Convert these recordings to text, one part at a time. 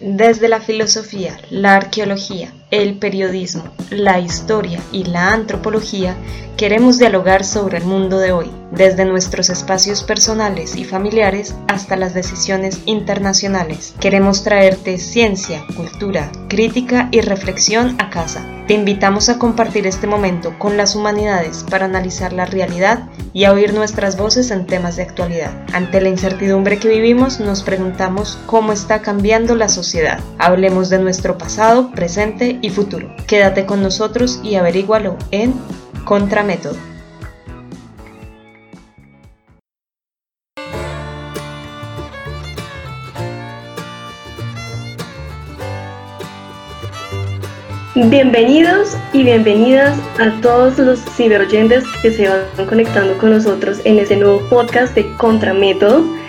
Desde la filosofía, la arqueología, el periodismo, la historia y la antropología, queremos dialogar sobre el mundo de hoy, desde nuestros espacios personales y familiares hasta las decisiones internacionales. Queremos traerte ciencia, cultura, crítica y reflexión a casa. Te invitamos a compartir este momento con las humanidades para analizar la realidad y a oír nuestras voces en temas de actualidad. Ante la incertidumbre que vivimos, nos preguntamos cómo está cambiando la sociedad. Hablemos de nuestro pasado, presente y futuro. Quédate con nosotros y averígualo en Contramétodo. Bienvenidos y bienvenidas a todos los ciberoyentes que se van conectando con nosotros en este nuevo podcast de Contramétodo.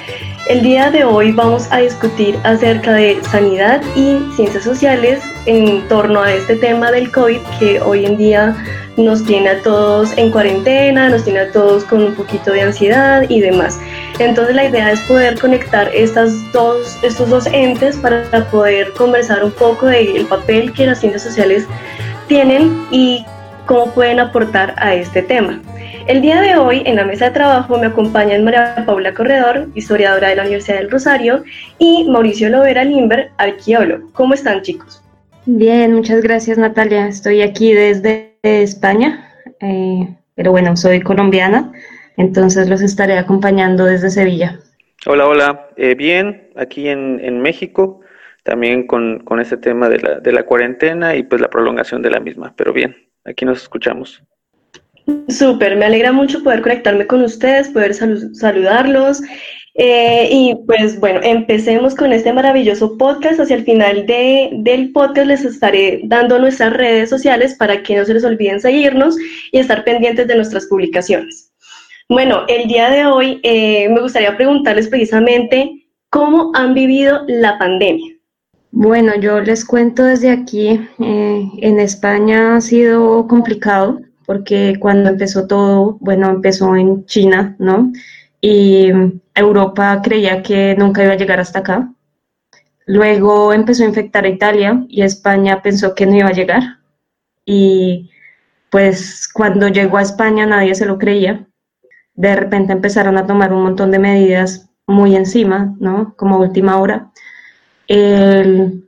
El día de hoy vamos a discutir acerca de sanidad y ciencias sociales en torno a este tema del COVID que hoy en día nos tiene a todos en cuarentena, nos tiene a todos con un poquito de ansiedad y demás. Entonces la idea es poder conectar estas dos, estos dos entes para poder conversar un poco del papel que las ciencias sociales tienen y cómo pueden aportar a este tema. El día de hoy en la mesa de trabajo me acompañan María Paula Corredor, historiadora de la Universidad del Rosario, y Mauricio Lovera Limber, arqueólogo. ¿Cómo están chicos? Bien, muchas gracias Natalia. Estoy aquí desde España, eh, pero bueno, soy colombiana, entonces los estaré acompañando desde Sevilla. Hola, hola. Eh, bien, aquí en, México, también con, con este tema de la, de la cuarentena y pues la prolongación de la misma, pero bien, aquí nos escuchamos. Súper, me alegra mucho poder conectarme con ustedes, poder saludarlos. Eh, y pues bueno, empecemos con este maravilloso podcast. Hacia el final de, del podcast les estaré dando nuestras redes sociales para que no se les olviden seguirnos y estar pendientes de nuestras publicaciones. Bueno, el día de hoy eh, me gustaría preguntarles precisamente cómo han vivido la pandemia. Bueno, yo les cuento desde aquí, eh, en España ha sido complicado porque cuando empezó todo, bueno, empezó en China, ¿no? Y Europa creía que nunca iba a llegar hasta acá. Luego empezó a infectar a Italia y España pensó que no iba a llegar. Y pues cuando llegó a España nadie se lo creía. De repente empezaron a tomar un montón de medidas muy encima, ¿no? Como última hora. El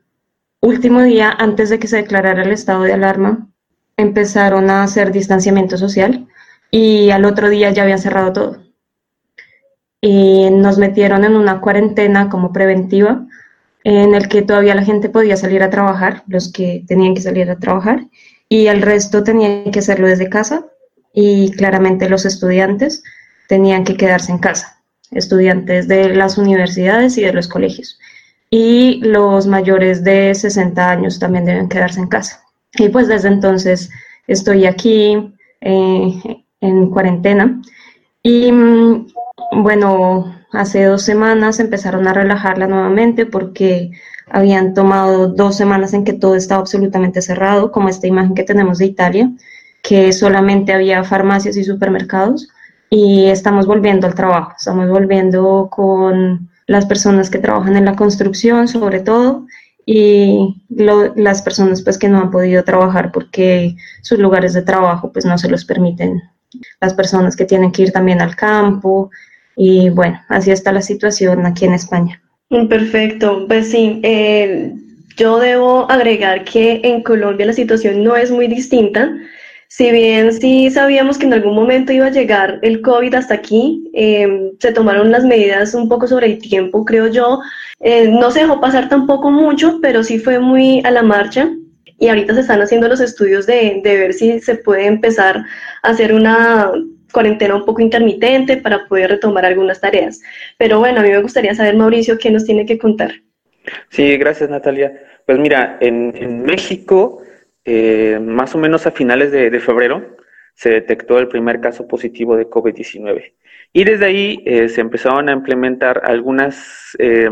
último día, antes de que se declarara el estado de alarma, empezaron a hacer distanciamiento social y al otro día ya habían cerrado todo. Y nos metieron en una cuarentena como preventiva en el que todavía la gente podía salir a trabajar, los que tenían que salir a trabajar, y el resto tenían que hacerlo desde casa y claramente los estudiantes tenían que quedarse en casa, estudiantes de las universidades y de los colegios. Y los mayores de 60 años también deben quedarse en casa. Y pues desde entonces estoy aquí eh, en cuarentena. Y mm, bueno, hace dos semanas empezaron a relajarla nuevamente porque habían tomado dos semanas en que todo estaba absolutamente cerrado, como esta imagen que tenemos de Italia, que solamente había farmacias y supermercados. Y estamos volviendo al trabajo, estamos volviendo con las personas que trabajan en la construcción sobre todo y las personas pues que no han podido trabajar porque sus lugares de trabajo pues no se los permiten, las personas que tienen que ir también al campo y bueno, así está la situación aquí en España. Perfecto, pues sí, eh, yo debo agregar que en Colombia la situación no es muy distinta. Si bien sí sabíamos que en algún momento iba a llegar el COVID hasta aquí, eh, se tomaron las medidas un poco sobre el tiempo, creo yo, eh, no se dejó pasar tampoco mucho, pero sí fue muy a la marcha y ahorita se están haciendo los estudios de, de ver si se puede empezar a hacer una cuarentena un poco intermitente para poder retomar algunas tareas. Pero bueno, a mí me gustaría saber, Mauricio, qué nos tiene que contar. Sí, gracias, Natalia. Pues mira, en México, eh, más o menos a finales de, febrero, se detectó el primer caso positivo de COVID-19. Y desde ahí eh, se empezaron a implementar algunas eh,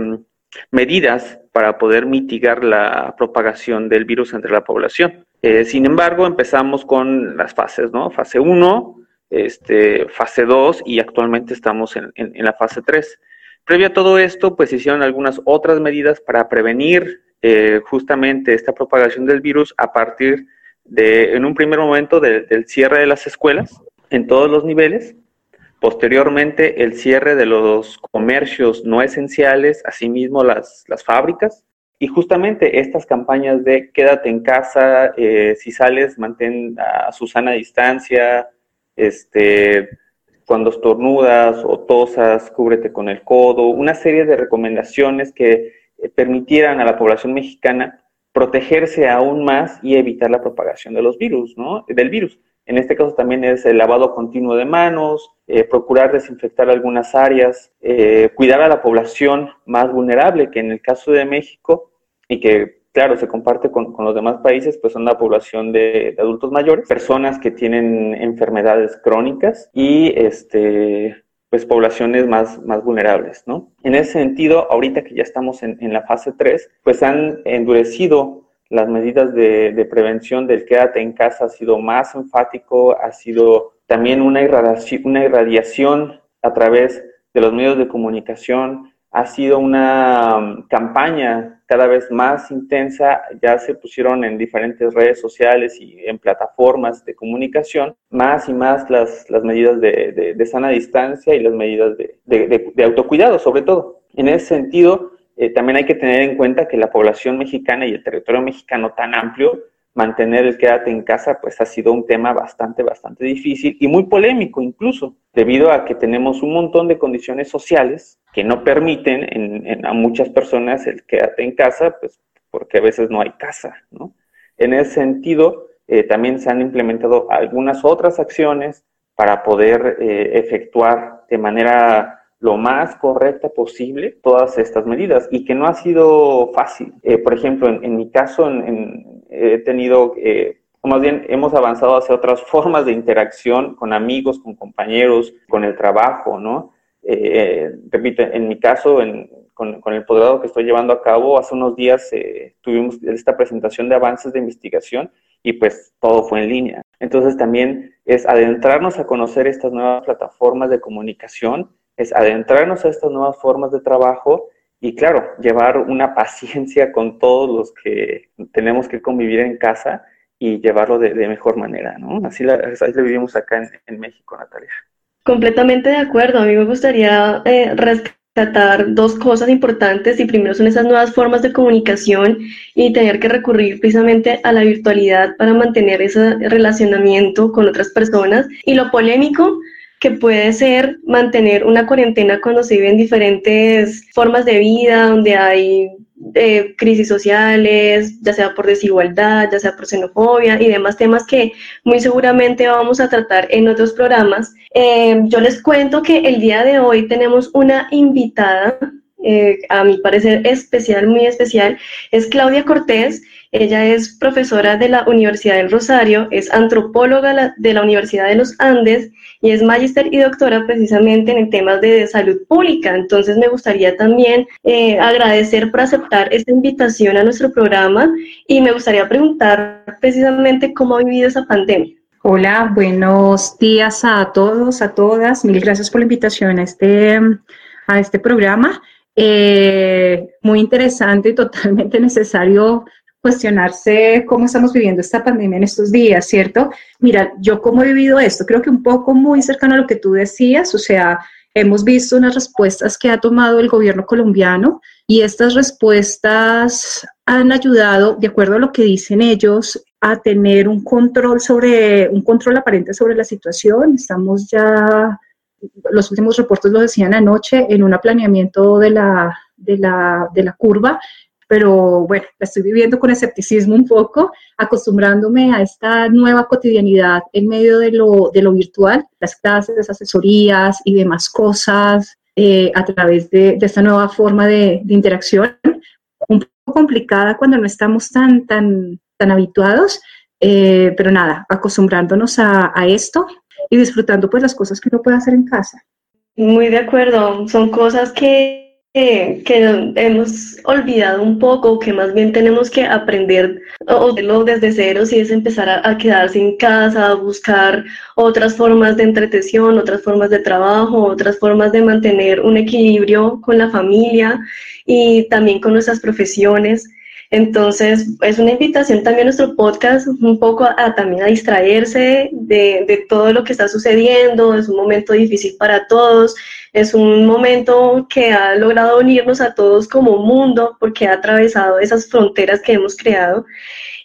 medidas para poder mitigar la propagación del virus entre la población. Eh, sin embargo, empezamos con las fases, ¿no? Fase 1, este, fase 2 y actualmente estamos en, la fase 3. Previo a todo esto, pues hicieron algunas otras medidas para prevenir eh, justamente esta propagación del virus a partir de, en un primer momento, del cierre de las escuelas en todos los niveles, posteriormente el cierre de los comercios no esenciales, asimismo las, las fábricas, y justamente estas campañas de quédate en casa, eh, si sales, mantén a su sana distancia, este, cuando estornudas o tosas, cúbrete con el codo, una serie de recomendaciones que permitieran a la población mexicana protegerse aún más y evitar la propagación de los virus, ¿no? Del virus. En este caso también es el lavado continuo de manos, eh, procurar desinfectar algunas áreas, cuidar a la población más vulnerable, que en el caso de México y que, claro, se comparte con, los demás países, pues son la población de, adultos mayores, personas que tienen enfermedades crónicas y este, pues poblaciones más, más vulnerables, ¿no? En ese sentido, ahorita que ya estamos en, la fase 3, pues han endurecido las medidas de, de, prevención del quédate en casa, ha sido más enfático, ha sido también una irradiación, una irradiación a través de los medios de comunicación, ha sido una um, campaña cada vez más intensa, ya se pusieron en diferentes redes sociales y en plataformas de comunicación, más y más las, las medidas de, de, sana distancia y las medidas de, de, autocuidado, sobre todo. En ese sentido, eh, también hay que tener en cuenta que la población mexicana y el territorio mexicano tan amplio mantener el quédate en casa, pues ha sido un tema bastante, bastante difícil y muy polémico incluso, debido a que tenemos un montón de condiciones sociales que no permiten en, a muchas personas el quédate en casa, pues porque a veces no hay casa, ¿no? En ese sentido, eh, también se han implementado algunas otras acciones para poder eh, efectuar de manera lo más correcta posible todas estas medidas y que no ha sido fácil. Eh, por ejemplo, en, mi caso he tenido, eh, más bien hemos avanzado hacia otras formas de interacción con amigos, con compañeros, con el trabajo, ¿no? Eh, repito, en mi caso, con, con, el posgrado que estoy llevando a cabo, hace unos días eh, tuvimos esta presentación de avances de investigación y pues todo fue en línea. Entonces también es adentrarnos a conocer estas nuevas plataformas de comunicación es adentrarnos a estas nuevas formas de trabajo y claro, llevar una paciencia con todos los que tenemos que convivir en casa y llevarlo de, mejor manera, ¿no? Así, la, lo vivimos acá en, México, Natalia. Completamente de acuerdo. A mí me gustaría eh, rescatar dos cosas importantes y primero son esas nuevas formas de comunicación y tener que recurrir precisamente a la virtualidad para mantener ese relacionamiento con otras personas y lo polémico que puede ser mantener una cuarentena cuando se viven diferentes formas de vida, donde hay eh, crisis sociales, ya sea por desigualdad, ya sea por xenofobia y demás temas que muy seguramente vamos a tratar en otros programas. Eh, yo les cuento que el día de hoy tenemos una invitada, eh, a mi parecer especial, muy especial, es Claudia Cortés. Ella es profesora de la Universidad del Rosario, es antropóloga de la Universidad de los Andes y es magíster y doctora precisamente en temas de salud pública. Entonces me gustaría también eh, agradecer por aceptar esta invitación a nuestro programa y me gustaría preguntar precisamente cómo ha vivido esa pandemia. Hola, buenos días a todos, a todas. Mil gracias por la invitación a este, a este programa. Eh, muy interesante y totalmente necesario cuestionarse cómo estamos viviendo esta pandemia en estos días, ¿cierto? Mira, yo cómo he vivido esto, creo que un poco muy cercano a lo que tú decías, o sea, hemos visto unas respuestas que ha tomado el gobierno colombiano y estas respuestas han ayudado, de acuerdo a lo que dicen ellos, a tener un control sobre, un control aparente sobre la situación. Estamos ya, los últimos reportes lo decían anoche, en un planeamiento de la, de la, de la curva pero bueno, la estoy viviendo con escepticismo un poco, acostumbrándome a esta nueva cotidianidad en medio de lo, de lo virtual, las clases, asesorías y demás cosas eh, a través de, de, esta nueva forma de, de, interacción, un poco complicada cuando no estamos tan, tan, tan habituados, eh, pero nada, acostumbrándonos a, a esto y disfrutando pues las cosas que uno puede hacer en casa. Muy de acuerdo, son cosas que que hemos olvidado un poco, que más bien tenemos que aprender o hacerlo desde cero, si es empezar a, quedarse en casa, a buscar otras formas de entretención, otras formas de trabajo, otras formas de mantener un equilibrio con la familia y también con nuestras profesiones. Entonces, es una invitación también a nuestro podcast un poco a, también a distraerse de, de, todo lo que está sucediendo. Es un momento difícil para todos. Es un momento que ha logrado unirnos a todos como mundo porque ha atravesado esas fronteras que hemos creado.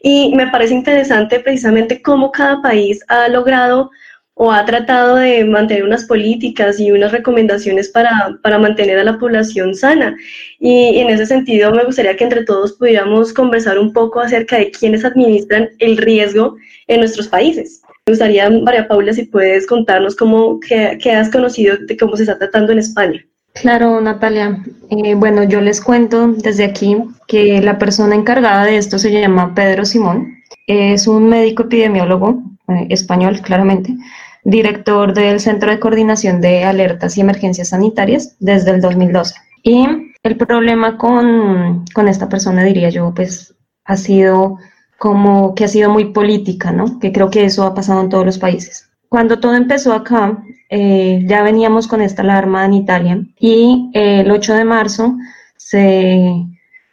Y me parece interesante precisamente cómo cada país ha logrado o ha tratado de mantener unas políticas y unas recomendaciones para, para, mantener a la población sana. Y en ese sentido me gustaría que entre todos pudiéramos conversar un poco acerca de quiénes administran el riesgo en nuestros países. Me gustaría, María Paula, si puedes contarnos cómo, qué, qué has conocido de cómo se está tratando en España. Claro, Natalia. Eh, bueno, yo les cuento desde aquí que la persona encargada de esto se llama Pedro Simón. Es un médico epidemiólogo eh, español, claramente, director del Centro de Coordinación de Alertas y Emergencias Sanitarias desde el 2012. Y el problema con, con esta persona, diría yo, pues ha sido como que ha sido muy política, ¿no? Que creo que eso ha pasado en todos los países. Cuando todo empezó acá, eh, ya veníamos con esta alarma en Italia y eh, el 8 de marzo se,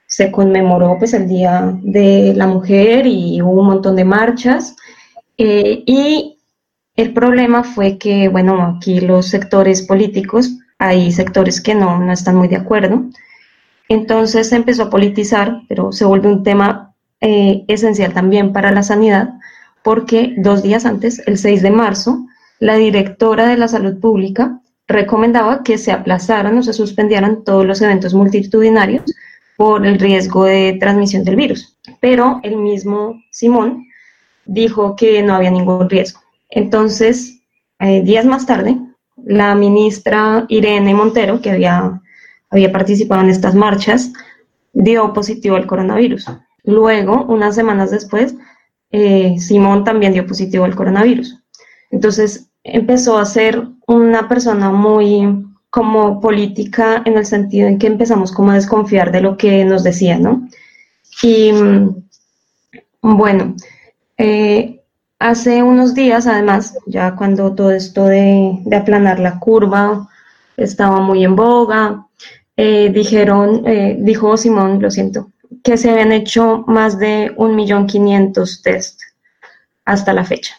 se conmemoró pues el Día de la Mujer y hubo un montón de marchas. Eh, y el problema fue que, bueno, aquí los sectores políticos, hay sectores que no, no están muy de acuerdo. Entonces se empezó a politizar, pero se vuelve un tema eh, esencial también para la sanidad, porque dos días antes, el 6 de marzo, la directora de la salud pública recomendaba que se aplazaran o se suspendieran todos los eventos multitudinarios por el riesgo de transmisión del virus. Pero el mismo Simón dijo que no había ningún riesgo. Entonces, eh, días más tarde, la ministra Irene Montero, que había, había participado en estas marchas, dio positivo al coronavirus. Luego, unas semanas después, eh, Simón también dio positivo al coronavirus. Entonces, empezó a ser una persona muy como política en el sentido en que empezamos como a desconfiar de lo que nos decía, ¿no? Y mm, bueno, eh, Hace unos días, además, ya cuando todo esto de, aplanar la curva estaba muy en boga, eh, dijeron, eh, dijo Simón, lo siento, que se habían hecho más de 1.500.000 test hasta la fecha.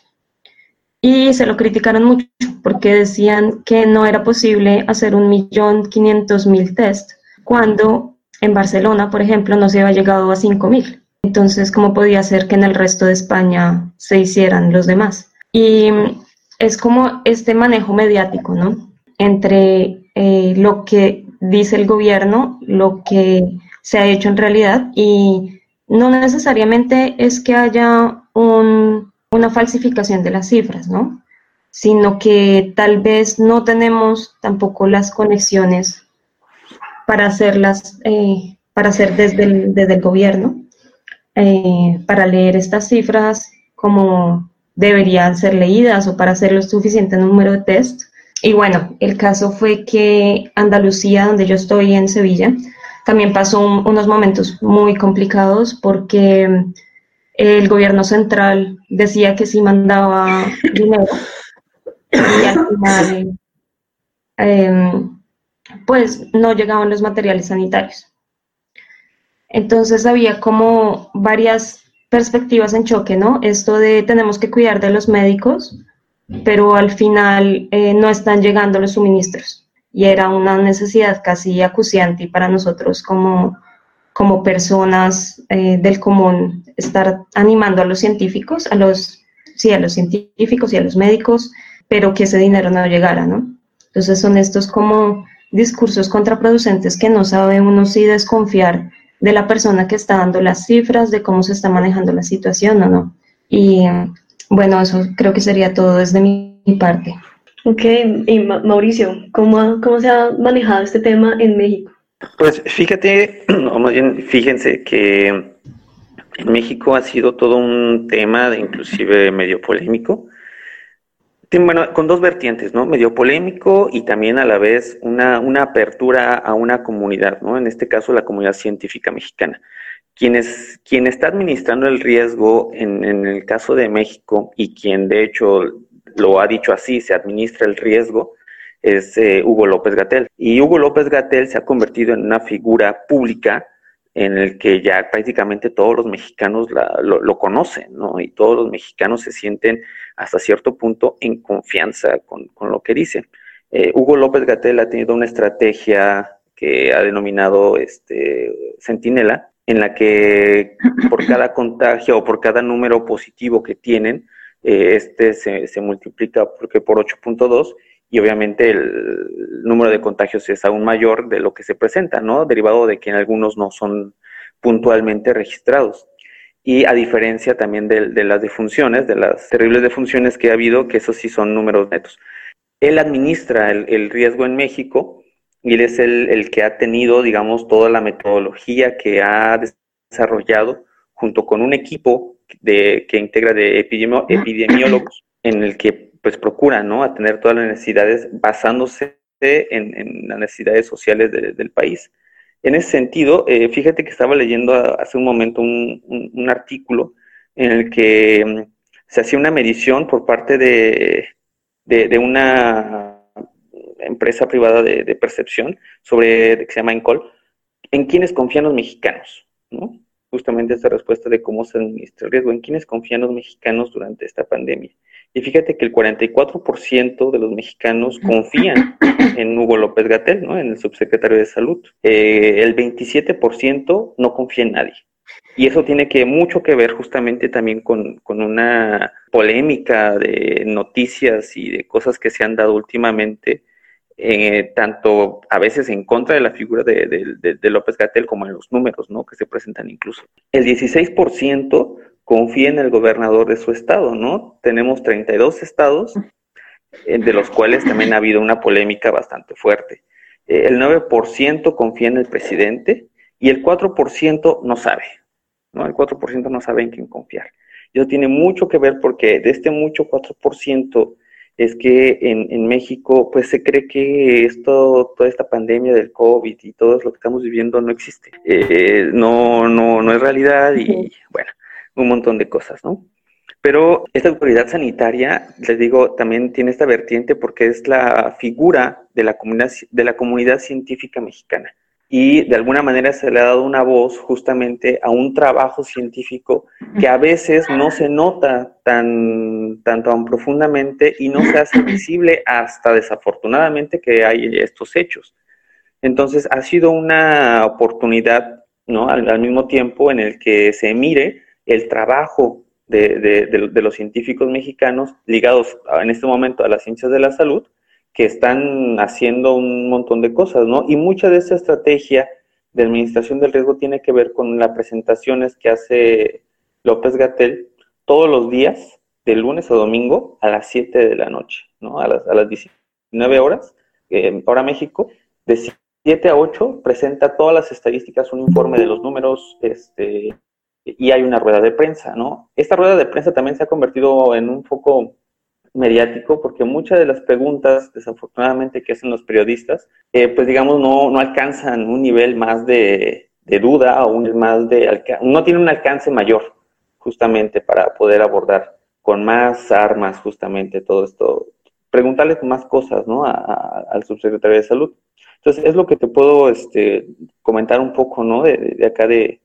Y se lo criticaron mucho porque decían que no era posible hacer 1.500.000 test cuando en Barcelona, por ejemplo, no se había llegado a 5.000. Entonces, ¿cómo podía ser que en el resto de España se hicieran los demás? Y es como este manejo mediático, ¿no? Entre eh, lo que dice el gobierno, lo que se ha hecho en realidad y no necesariamente es que haya una falsificación de las cifras, ¿no? Sino que tal vez no tenemos tampoco las conexiones para hacerlas, eh, para hacer desde el gobierno eh, para leer estas cifras como deberían ser leídas o para hacer lo suficiente número de test. Y bueno, el caso fue que Andalucía, donde yo estoy en Sevilla, también pasó unos momentos muy complicados porque el gobierno central decía que sí mandaba dinero y al final em, pues no llegaban los materiales sanitarios. Entonces había como varias perspectivas en choque, ¿no? Esto de tenemos que cuidar de los médicos, pero al final eh, no están llegando los suministros. Y era una necesidad casi acuciante para nosotros como, como personas eh, del común estar animando a los científicos, a los, sí, a los científicos y a los médicos, pero que ese dinero no llegara, ¿no? Entonces son estos como discursos contraproducentes que no sabe uno si desconfiar de la persona que está dando las cifras, de cómo se está manejando la situación o no. Y bueno, eso creo que sería todo desde mi, parte. Ok, y Mauricio, ¿cómo, ¿cómo se ha manejado este tema en México? Pues fíjate, o bien fíjense que en México ha sido todo un tema, de inclusive medio polémico, bueno, con dos vertientes, ¿no? Medio polémico y también a la vez una, una apertura a una comunidad, ¿no? En este caso, la comunidad científica mexicana. Quien, quien está administrando el riesgo en, en el caso de México y quien de hecho lo ha dicho así, se administra el riesgo, es eh, Hugo López Gatel. Y Hugo López Gatel se ha convertido en una figura pública en el que ya prácticamente todos los mexicanos lo, conocen, ¿no? Y todos los mexicanos se sienten hasta cierto punto en confianza con, lo que dicen. Eh, Hugo López Gatel ha tenido una estrategia que ha denominado este, Centinela, en la que por cada contagio o por cada número positivo que tienen, eh, este se, se, multiplica porque por 8.2 y obviamente el número de contagios es aún mayor de lo que se presenta, ¿no? Derivado de que en algunos no son puntualmente registrados. Y a diferencia también de, las defunciones, de las terribles defunciones que ha habido, que esos sí son números netos. Él administra el, riesgo en México y él es el, el, que ha tenido, digamos, toda la metodología que ha desarrollado junto con un equipo de, que integra de epidemiólogos en el que pues procura, ¿no? Atender todas las necesidades basándose en, las necesidades sociales del país. En ese sentido, eh, fíjate que estaba leyendo hace un momento un, artículo en el que mm, se hacía una medición por parte de, una empresa privada de, percepción sobre, que se llama Encol, en quiénes confían los mexicanos, ¿no? Justamente esta respuesta de cómo se administra el riesgo, en quiénes confían los mexicanos durante esta pandemia. Y fíjate que el 44% de los mexicanos confían en Hugo López Gatel, ¿no? en el subsecretario de Salud. Eh, el 27% no confía en nadie. Y eso tiene que mucho que ver justamente también con, una polémica de noticias y de cosas que se han dado últimamente, eh, tanto a veces en contra de la figura de, López Gatel como en los números ¿no? que se presentan incluso. El 16% confía en el gobernador de su estado, ¿no? Tenemos 32 estados, eh, de los cuales también ha habido una polémica bastante fuerte. Eh, el 9% confía en el presidente y el 4% no sabe, ¿no? El 4% no sabe en quién confiar. Eso tiene mucho que ver porque de este mucho 4% es que en, México pues se cree que esto, toda esta pandemia del COVID y todo lo que estamos viviendo no existe. Eh, no, no, no es realidad y bueno, un montón de cosas, ¿no? Pero esta autoridad sanitaria, les digo, también tiene esta vertiente porque es la figura de la comunidad, de la comunidad científica mexicana. Y de alguna manera se le ha dado una voz justamente a un trabajo científico que a veces no se nota tan, tan, tan profundamente y no se hace visible hasta desafortunadamente que hay estos hechos. Entonces ha sido una oportunidad, ¿no? Al, al mismo tiempo en el que se mire el trabajo de, los científicos mexicanos ligados en este momento a las ciencias de la salud, que están haciendo un montón de cosas, ¿no? Y mucha de esa estrategia de administración del riesgo tiene que ver con las presentaciones que hace López Gatel todos los días, de lunes a domingo, a las 7 de la noche, ¿no? A las, a las 19 horas, eh, hora México, de 7 a 8 presenta todas las estadísticas, un informe de los números, este, y hay una rueda de prensa, ¿no? Esta rueda de prensa también se ha convertido en un foco mediático porque muchas de las preguntas, desafortunadamente, que hacen los periodistas, eh, pues digamos, no, no alcanzan un nivel más de, duda o un más de no tiene un alcance mayor justamente para poder abordar con más armas justamente todo esto, preguntarle más cosas, ¿no? al subsecretario de salud. Entonces, es lo que te puedo este, comentar un poco, ¿no? de acá de,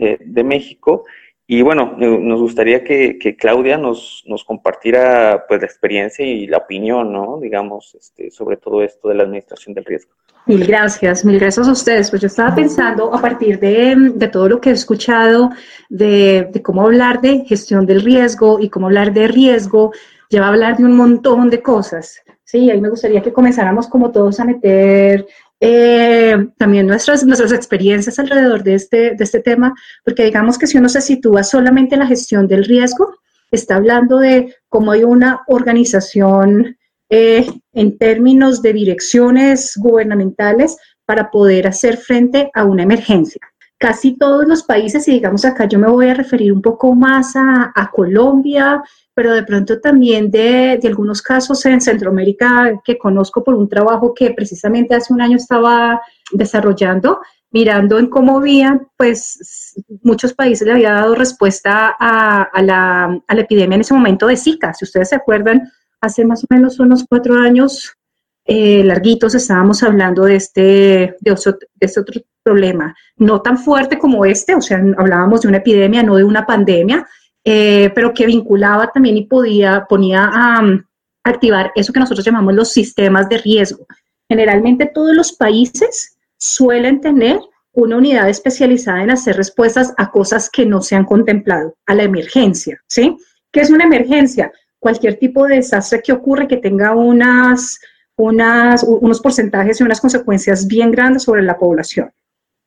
de, México. Y bueno, nos gustaría que, Claudia nos, nos, compartiera pues la experiencia y la opinión, ¿no? Digamos, este, sobre todo esto de la administración del riesgo. Mil gracias, mil gracias a ustedes. Pues yo estaba pensando a partir de, de todo lo que he escuchado, de, de, cómo hablar de gestión del riesgo y cómo hablar de riesgo, lleva a hablar de un montón de cosas. Sí, ahí me gustaría que comenzáramos como todos a meter eh, también nuestras, nuestras experiencias alrededor de este, de este tema, porque digamos que si uno se sitúa solamente en la gestión del riesgo, está hablando de cómo hay una organización eh, en términos de direcciones gubernamentales para poder hacer frente a una emergencia. Casi todos los países, y digamos acá yo me voy a referir un poco más a, Colombia, pero de pronto también de, de, algunos casos en Centroamérica que conozco por un trabajo que precisamente hace un año estaba desarrollando, mirando en cómo habían, pues muchos países le había dado respuesta a, a, la, a, la, epidemia en ese momento de Zika. Si ustedes se acuerdan, hace más o menos unos cuatro años eh, larguitos estábamos hablando de este, de, de este otro problema, no tan fuerte como este, o sea, hablábamos de una epidemia, no de una pandemia, eh, pero que vinculaba también y podía, ponía a um, activar eso que nosotros llamamos los sistemas de riesgo. Generalmente todos los países suelen tener una unidad especializada en hacer respuestas a cosas que no se han contemplado, a la emergencia, ¿sí? ¿Qué es una emergencia? Cualquier tipo de desastre que ocurre que tenga unas, unas, unos porcentajes y unas consecuencias bien grandes sobre la población.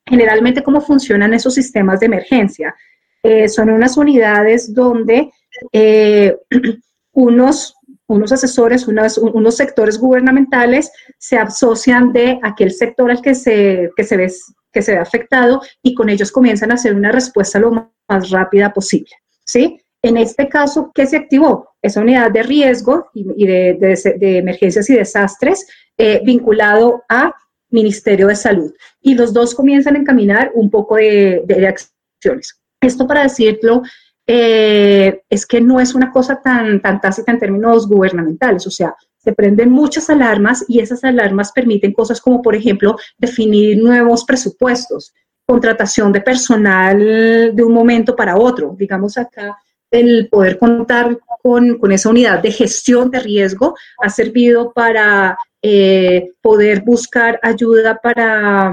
Generalmente, ¿cómo funcionan esos sistemas de emergencia? Eh, son unas unidades donde eh, unos, unos asesores, unos sectores gubernamentales se asocian de aquel sector al que se, que se ve que se ve afectado y con ellos comienzan a hacer una respuesta lo más rápida posible. ¿sí? En este caso, ¿qué se activó? Esa unidad de riesgo y, de, emergencias y desastres eh, vinculado a Ministerio de Salud. Y los dos comienzan a encaminar un poco de, acciones. Esto para decirlo, eh, es que no es una cosa tan, tan tácita en términos gubernamentales, o sea, se prenden muchas alarmas y esas alarmas permiten cosas como, por ejemplo, definir nuevos presupuestos, contratación de personal de un momento para otro. Digamos acá, el poder contar con, esa unidad de gestión de riesgo ha servido para eh, poder buscar ayuda para,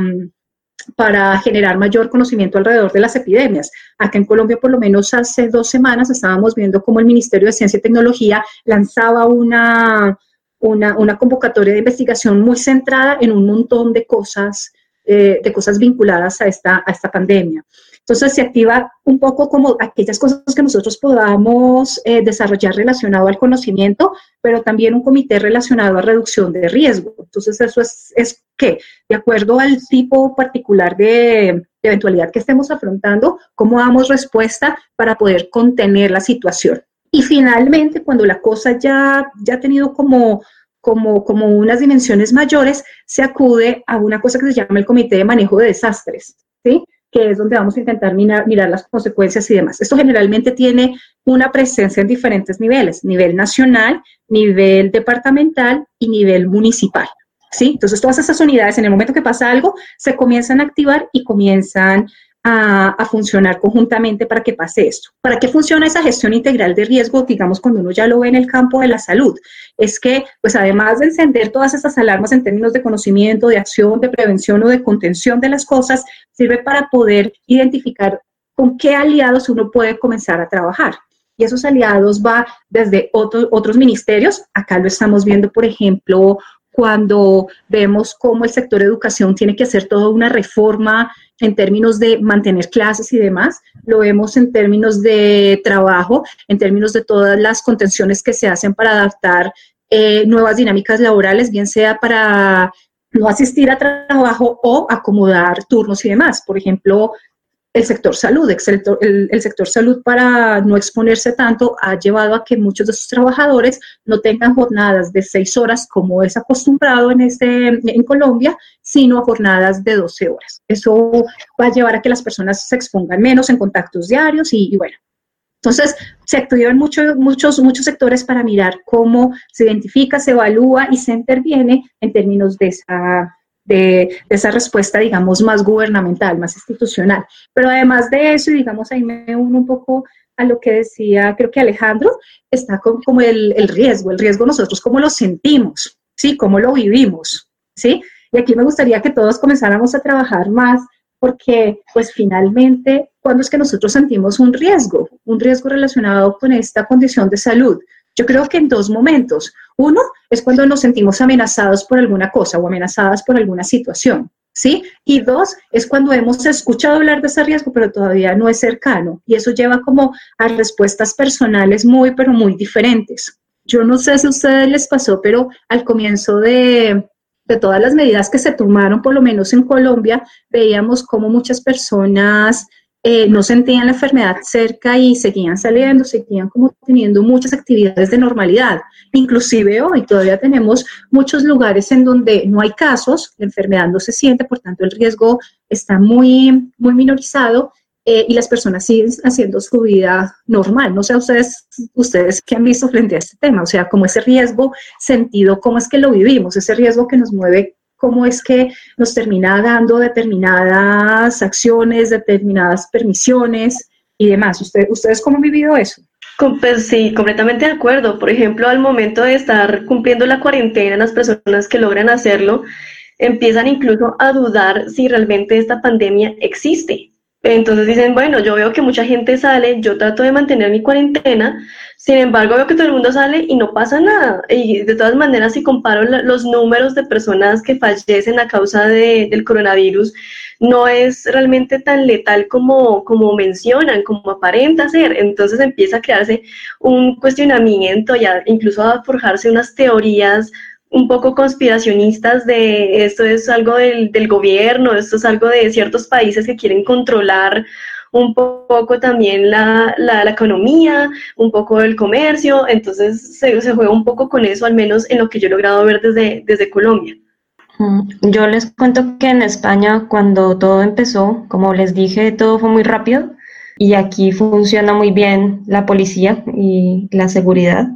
para generar mayor conocimiento alrededor de las epidemias. Acá en Colombia, por lo menos hace dos semanas, estábamos viendo cómo el Ministerio de Ciencia y Tecnología lanzaba una, una, convocatoria de investigación muy centrada en un montón de cosas, eh, de cosas vinculadas a esta, a esta pandemia. Entonces se activa un poco como aquellas cosas que nosotros podamos eh, desarrollar relacionado al conocimiento, pero también un comité relacionado a reducción de riesgo. Entonces eso es, es que, de acuerdo al tipo particular de, de eventualidad que estemos afrontando, cómo damos respuesta para poder contener la situación. Y finalmente, cuando la cosa ya, ya ha tenido como, como, como unas dimensiones mayores, se acude a una cosa que se llama el Comité de Manejo de Desastres, ¿sí? Que es donde vamos a intentar mirar, las consecuencias y demás. Esto generalmente tiene una presencia en diferentes niveles, nivel nacional, nivel departamental y nivel municipal. ¿sí? Entonces, todas esas unidades, en el momento que pasa algo, se comienzan a activar y comienzan a, funcionar conjuntamente para que pase esto. ¿Para qué funciona esa gestión integral de riesgo, digamos, cuando uno ya lo ve en el campo de la salud? Es que, pues además de encender todas esas alarmas en términos de conocimiento, de acción, de prevención o de contención de las cosas, sirve para poder identificar con qué aliados uno puede comenzar a trabajar. Y esos aliados va desde otros ministerios. Acá lo estamos viendo, por ejemplo, cuando vemos cómo el sector educación tiene que hacer toda una reforma en términos de mantener clases y demás, lo vemos en términos de trabajo, en términos de todas las contenciones que se hacen para adaptar eh, nuevas dinámicas laborales, bien sea para no asistir a trabajo o acomodar turnos y demás. Por ejemplo, el sector salud, el sector, el, sector salud para no exponerse tanto ha llevado a que muchos de sus trabajadores no tengan jornadas de seis horas como es acostumbrado en, este, en Colombia, sino jornadas de 12 horas. Eso va a llevar a que las personas se expongan menos en contactos diarios y, bueno. Entonces, se activan mucho, muchos, muchos sectores para mirar cómo se identifica, se evalúa y se interviene en términos de esa, de, esa respuesta, digamos, más gubernamental, más institucional. Pero además de eso, y digamos, ahí me uno un poco a lo que decía, creo que Alejandro, está como, el, el, riesgo, el riesgo nosotros cómo lo sentimos, ¿sí? Cómo lo vivimos, ¿sí? Y aquí me gustaría que todos comenzáramos a trabajar más porque pues finalmente, ¿cuándo es que nosotros sentimos un riesgo? Un riesgo relacionado con esta condición de salud. Yo creo que en dos momentos. Uno es cuando nos sentimos amenazados por alguna cosa o amenazadas por alguna situación, ¿sí? Y dos es cuando hemos escuchado hablar de ese riesgo, pero todavía no es cercano. Y eso lleva como a respuestas personales muy, pero muy diferentes. Yo no sé si a ustedes les pasó, pero al comienzo de, de todas las medidas que se tomaron, por lo menos en Colombia, veíamos como muchas personas eh, no sentían la enfermedad cerca y seguían saliendo, seguían como teniendo muchas actividades de normalidad. Inclusive hoy todavía tenemos muchos lugares en donde no hay casos, la enfermedad no se siente, por tanto el riesgo está muy, muy minorizado eh, y las personas siguen haciendo su vida normal. No sé ustedes, ustedes qué han visto frente a este tema, o sea, como ese riesgo sentido, cómo es que lo vivimos, ese riesgo que nos mueve cómo es que nos termina dando determinadas acciones, determinadas permisiones y demás. ¿Usted, ¿Ustedes cómo han vivido eso? Pues sí, completamente de acuerdo. Por ejemplo, al momento de estar cumpliendo la cuarentena, las personas que logran hacerlo empiezan incluso a dudar si realmente esta pandemia existe. Entonces dicen, bueno, yo veo que mucha gente sale, yo trato de mantener mi cuarentena, sin embargo veo que todo el mundo sale y no pasa nada. Y de todas maneras, si comparo los números de personas que fallecen a causa del coronavirus, no es realmente tan letal como, como mencionan, como aparenta ser. Entonces empieza a crearse un cuestionamiento, ya incluso a forjarse unas teorías un poco conspiracionistas de esto es algo del, del, gobierno, esto es algo de ciertos países que quieren controlar un poco también la, la, economía, un poco el comercio, entonces se, se, juega un poco con eso, al menos en lo que yo he logrado ver desde, desde Colombia. Mm, yo les cuento que en España cuando todo empezó, como les dije, todo fue muy rápido y aquí funciona muy bien la policía y la seguridad.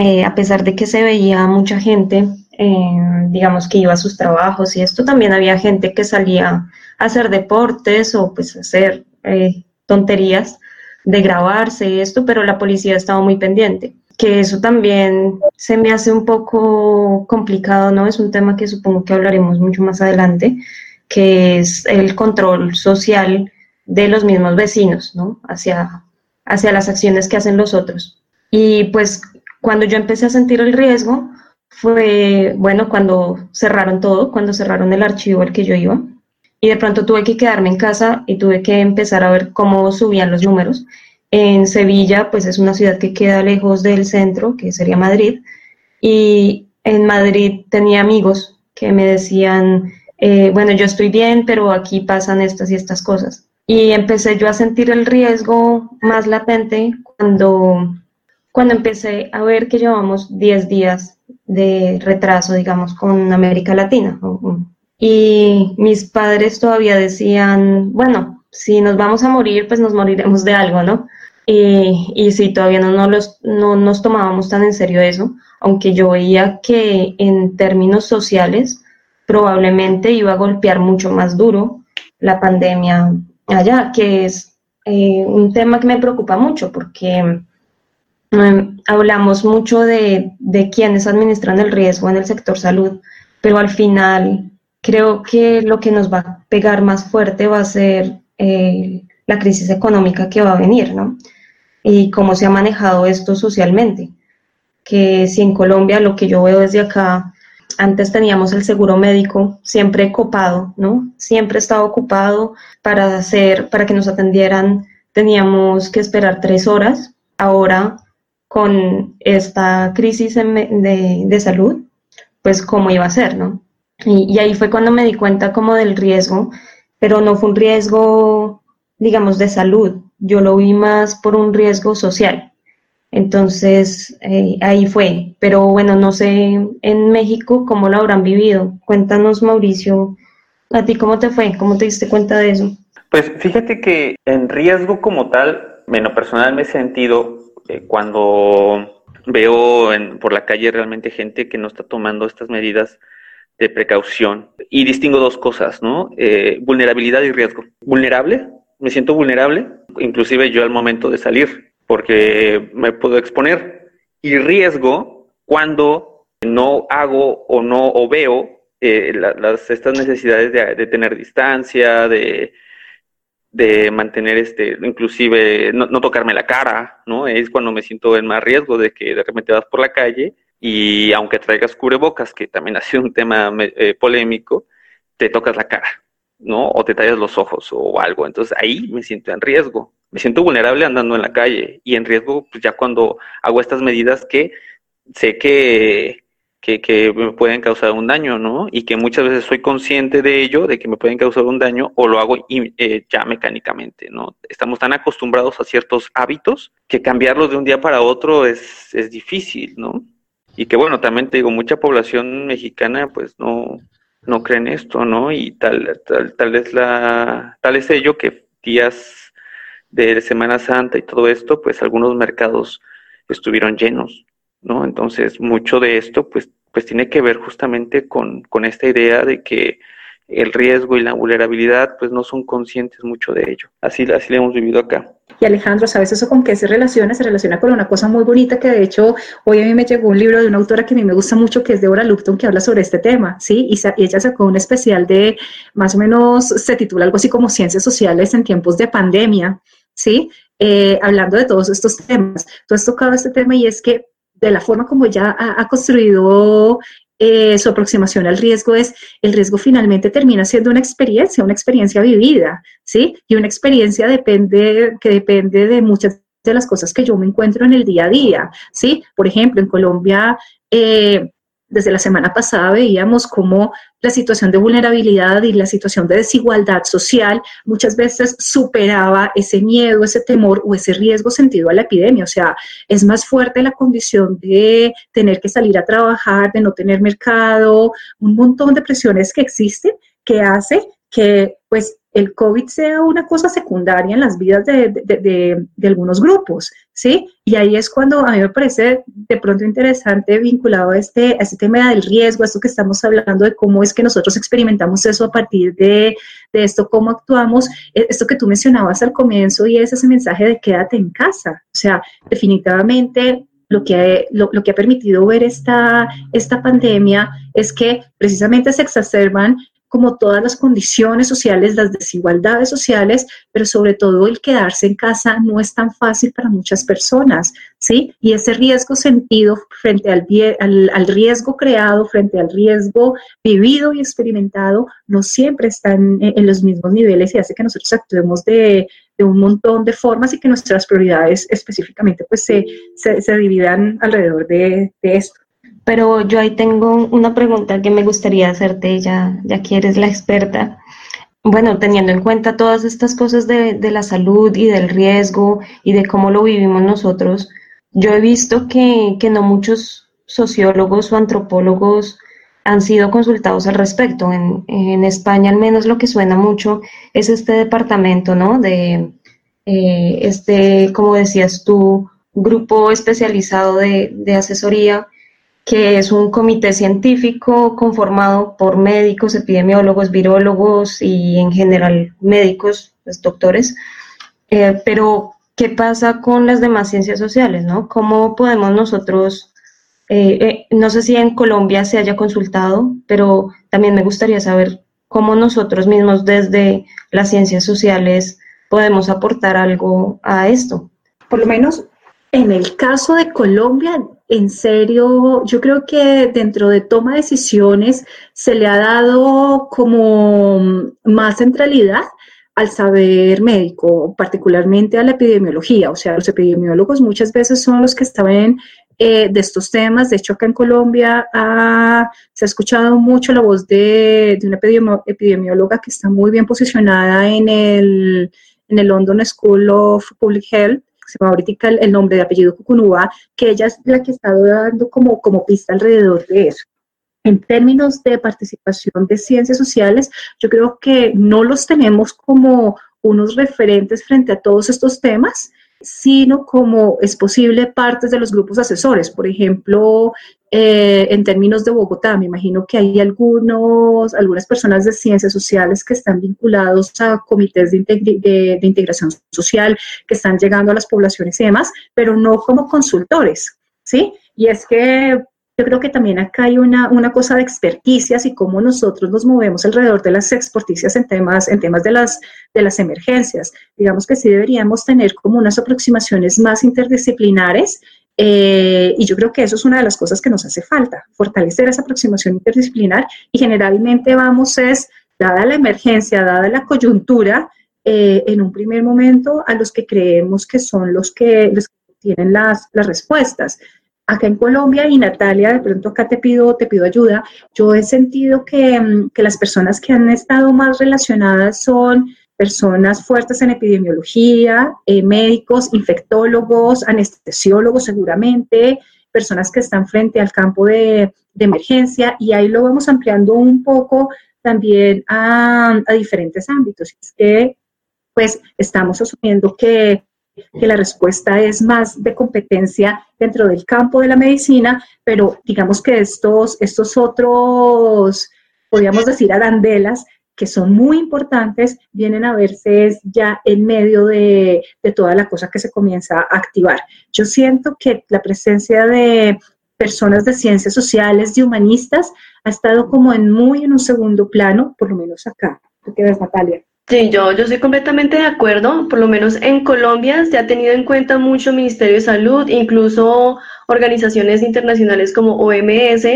Eh, a pesar de que se veía mucha gente, eh, digamos que iba a sus trabajos y esto, también había gente que salía a hacer deportes o pues hacer eh, tonterías de grabarse y esto, pero la policía estaba muy pendiente. Que eso también se me hace un poco complicado, ¿no? Es un tema que supongo que hablaremos mucho más adelante, que es el control social de los mismos vecinos, ¿no? Hacia, hacia las acciones que hacen los otros. Y pues cuando yo empecé a sentir el riesgo fue, bueno, cuando cerraron todo, cuando cerraron el archivo al que yo iba. Y de pronto tuve que quedarme en casa y tuve que empezar a ver cómo subían los números. En Sevilla, pues es una ciudad que queda lejos del centro, que sería Madrid. Y en Madrid tenía amigos que me decían, eh, bueno, yo estoy bien, pero aquí pasan estas y estas cosas. Y empecé yo a sentir el riesgo más latente cuando cuando empecé a ver que llevamos 10 días de retraso, digamos, con América Latina. Y mis padres todavía decían, bueno, si nos vamos a morir, pues nos moriremos de algo, ¿no? Y, y sí, todavía no, nos tomábamos tan en serio eso, aunque yo veía que en términos sociales probablemente iba a golpear mucho más duro la pandemia allá, que es eh, un tema que me preocupa mucho porque hablamos mucho de, de quienes administran el riesgo en el sector salud, pero al final creo que lo que nos va a pegar más fuerte va a ser eh, la crisis económica que va a venir, ¿no? Y cómo se ha manejado esto socialmente. Que si en Colombia lo que yo veo desde acá, antes teníamos el seguro médico siempre copado, ¿no? Siempre estaba ocupado para hacer, para que nos atendieran, teníamos que esperar tres horas. Ahora con esta crisis de, salud, pues cómo iba a ser, ¿no? Y, ahí fue cuando me di cuenta como del riesgo, pero no fue un riesgo, digamos, de salud, yo lo vi más por un riesgo social. Entonces, eh, ahí fue. Pero bueno, no sé en México cómo lo habrán vivido. Cuéntanos, Mauricio, ¿a ti cómo te fue? ¿Cómo te diste cuenta de eso? Pues fíjate que en riesgo como tal, bueno, personal me he sentido eh, cuando veo por la calle realmente gente que no está tomando estas medidas de precaución. Y distingo dos cosas, ¿no? Eh, vulnerabilidad y riesgo. Vulnerable, me siento vulnerable, inclusive yo al momento de salir, porque me puedo exponer. Y riesgo cuando no hago o no o veo eh, las, estas necesidades de tener distancia, de de mantener este, inclusive no, tocarme la cara, ¿no? Es cuando me siento en más riesgo de que de repente vas por la calle y aunque traigas cubrebocas, que también ha sido un tema eh, polémico, te tocas la cara, ¿no? O te tallas los ojos o algo. Entonces ahí me siento en riesgo. Me siento vulnerable andando en la calle y en riesgo pues, ya cuando hago estas medidas que sé que que, me pueden causar un daño, ¿no? Y que muchas veces soy consciente de ello, de que me pueden causar un daño, o lo hago eh, ya mecánicamente, ¿no? Estamos tan acostumbrados a ciertos hábitos que cambiarlos de un día para otro es, es difícil, ¿no? Y que bueno, también te digo, mucha población mexicana pues no, no creen esto, ¿no? Y tal, tal, tal es la, tal es ello que días de Semana Santa y todo esto, pues algunos mercados estuvieron llenos, ¿no? Entonces, mucho de esto, pues pues tiene que ver justamente con, con esta idea de que el riesgo y la vulnerabilidad pues no son conscientes mucho de ello. Así, así lo hemos vivido acá. Y Alejandro, ¿sabes eso con qué se relaciona? Se relaciona con una cosa muy bonita que de hecho hoy a mí me llegó un libro de una autora que a mí me gusta mucho, que es Deborah Lupton, que habla sobre este tema, ¿sí? Y, ella sacó un especial de, más o menos, se titula algo así como Ciencias Sociales en tiempos de pandemia, ¿sí? Eh, hablando de todos estos temas. Tú has tocado este tema y es que de la forma como ha, ha construido eh, su aproximación al riesgo es, el riesgo finalmente termina siendo una experiencia, una experiencia vivida, ¿sí? Y una experiencia depende, que depende de muchas de las cosas que yo me encuentro en el día a día, ¿sí? Por ejemplo, en Colombia, eh, desde la semana pasada veíamos cómo la situación de vulnerabilidad y la situación de desigualdad social muchas veces superaba ese miedo, ese temor o ese riesgo sentido a la epidemia. O sea, es más fuerte la condición de tener que salir a trabajar, de no tener mercado, un montón de presiones que existen que hace que pues el COVID sea una cosa secundaria en las vidas de, algunos grupos, ¿sí? Y ahí es cuando a mí me parece de pronto interesante vinculado a este, a este tema del riesgo, a esto que estamos hablando de cómo es que nosotros experimentamos eso a partir de, esto, cómo actuamos, e, esto que tú mencionabas al comienzo y es ese mensaje de quédate en casa. O sea, definitivamente lo que, lo, lo, que ha permitido ver esta, esta pandemia es que precisamente se exacerban como todas las condiciones sociales, las desigualdades sociales, pero sobre todo el quedarse en casa no es tan fácil para muchas personas, ¿sí? Y ese riesgo sentido frente al, al, riesgo creado, frente al riesgo vivido y experimentado, no siempre están en, los mismos niveles y hace que nosotros actuemos de, un montón de formas y que nuestras prioridades específicamente pues se, se, dividan alrededor de, de esto. Pero yo ahí tengo una pregunta que me gustaría hacerte, ya, ya que eres la experta. Bueno, teniendo en cuenta todas estas cosas de, de la salud y del riesgo y de cómo lo vivimos nosotros, yo he visto que, que no muchos sociólogos o antropólogos han sido consultados al respecto. En, en, España al menos lo que suena mucho es este departamento, ¿no? De eh, este, como decías tú, grupo especializado de, de asesoría que es un comité científico conformado por médicos, epidemiólogos, virólogos y en general médicos, pues, doctores. Eh, pero, ¿qué pasa con las demás ciencias sociales? ¿no? ¿Cómo podemos nosotros, eh, eh, no sé si en Colombia se haya consultado, pero también me gustaría saber cómo nosotros mismos desde las ciencias sociales podemos aportar algo a esto? Por lo menos en el caso de Colombia, en serio, yo creo que dentro de toma de decisiones se le ha dado como más centralidad al saber médico, particularmente a la epidemiología. O sea, los epidemiólogos muchas veces son los que saben eh, de estos temas. De hecho, acá en Colombia se ha escuchado mucho la voz de, una epidemióloga que está muy bien posicionada en el, en el London School of Public Health se llama ahorita el, nombre de apellido Cucunúa, que ella es la que está dando como, como pista alrededor de eso. En términos de participación de ciencias sociales, yo creo que no los tenemos como unos referentes frente a todos estos temas, sino como es posible partes de los grupos asesores. Por ejemplo, eh, en términos de Bogotá, me imagino que hay algunos, algunas personas de ciencias sociales que están vinculados a comités de, de, integración social, que están llegando a las poblaciones y demás, pero no como consultores, ¿sí? Y es que yo creo que también acá hay una, una, cosa de experticias y cómo nosotros nos movemos alrededor de las experticias en temas, en temas de, las, de las emergencias. Digamos que sí deberíamos tener como unas aproximaciones más interdisciplinares eh, y yo creo que eso es una de las cosas que nos hace falta, fortalecer esa aproximación interdisciplinar y generalmente vamos es, dada la emergencia, dada la coyuntura, eh, en un primer momento a los que creemos que son los que, los que tienen las, las respuestas. Acá en Colombia y Natalia, de pronto acá te pido, te pido ayuda. Yo he sentido que, mm, que las personas que han estado más relacionadas son personas fuertes en epidemiología, eh, médicos, infectólogos, anestesiólogos seguramente, personas que están frente al campo de, emergencia y ahí lo vamos ampliando un poco también a, diferentes ámbitos. Es que pues estamos asumiendo que que la respuesta es más de competencia dentro del campo de la medicina, pero digamos que estos, estos otros, podríamos decir, arandelas, que son muy importantes, vienen a verse ya en medio de, de toda la cosa que se comienza a activar. Yo siento que la presencia de personas de ciencias sociales y humanistas ha estado como en muy en un segundo plano, por lo menos acá. ¿Tú qué ves, Natalia? Sí, yo, yo estoy completamente de acuerdo. Por lo menos en Colombia se ha tenido en cuenta mucho Ministerio de Salud, incluso organizaciones internacionales como OMS.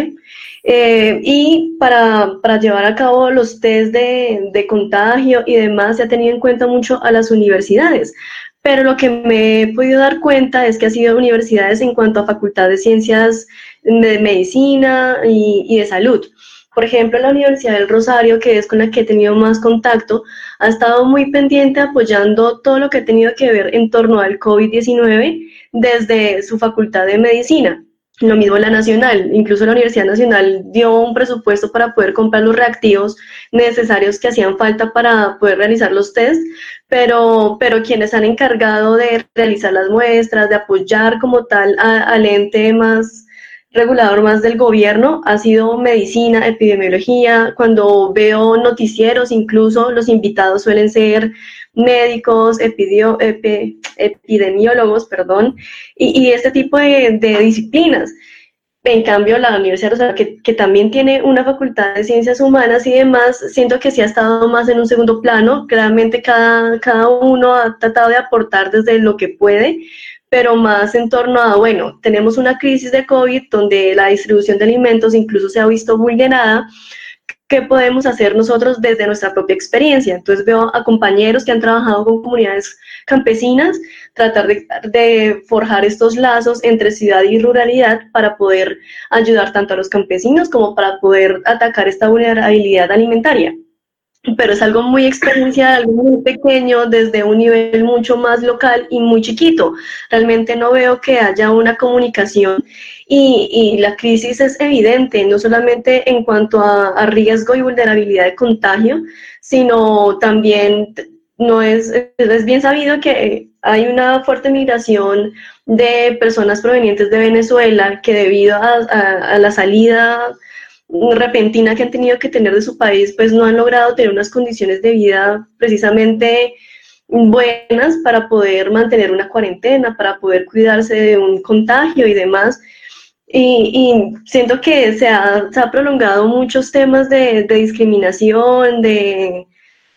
Eh, y para, para, llevar a cabo los test de, de contagio y demás, se ha tenido en cuenta mucho a las universidades pero lo que me he podido dar cuenta es que ha sido universidades en cuanto a facultad de ciencias de medicina y, y de salud. Por ejemplo, la Universidad del Rosario, que es con la que he tenido más contacto, ha estado muy pendiente apoyando todo lo que ha tenido que ver en torno al COVID-19 desde su facultad de medicina. Lo mismo la Nacional, incluso la Universidad Nacional dio un presupuesto para poder comprar los reactivos necesarios que hacían falta para poder realizar los test, pero, pero quienes han encargado de realizar las muestras, de apoyar como tal al ente más regulador más del gobierno ha sido medicina, epidemiología. Cuando veo noticieros, incluso los invitados suelen ser médicos, epidemiólogos, perdón, y, este tipo de, disciplinas. En cambio, la Universidad Rosario, que, que, también tiene una facultad de ciencias humanas y demás, siento que sí ha estado más en un segundo plano. Claramente cada, cada uno ha tratado de aportar desde lo que puede, pero más en torno a, bueno, tenemos una crisis de COVID donde la distribución de alimentos incluso se ha visto vulnerada. ¿Qué podemos hacer nosotros desde nuestra propia experiencia? Entonces veo a compañeros que han trabajado con comunidades campesinas, tratar de, de, forjar estos lazos entre ciudad y ruralidad para poder ayudar tanto a los campesinos como para poder atacar esta vulnerabilidad alimentaria pero es algo muy experiencial, algo muy pequeño, desde un nivel mucho más local y muy chiquito. Realmente no veo que haya una comunicación y, la crisis es evidente, no solamente en cuanto a, riesgo y vulnerabilidad de contagio, sino también no es, es bien sabido que hay una fuerte migración de personas provenientes de Venezuela que debido a la salida repentina que han tenido que tener de su país, pues no han logrado tener unas condiciones de vida precisamente buenas para poder mantener una cuarentena, para poder cuidarse de un contagio y demás. Y, siento que se ha, prolongado muchos temas de discriminación, de,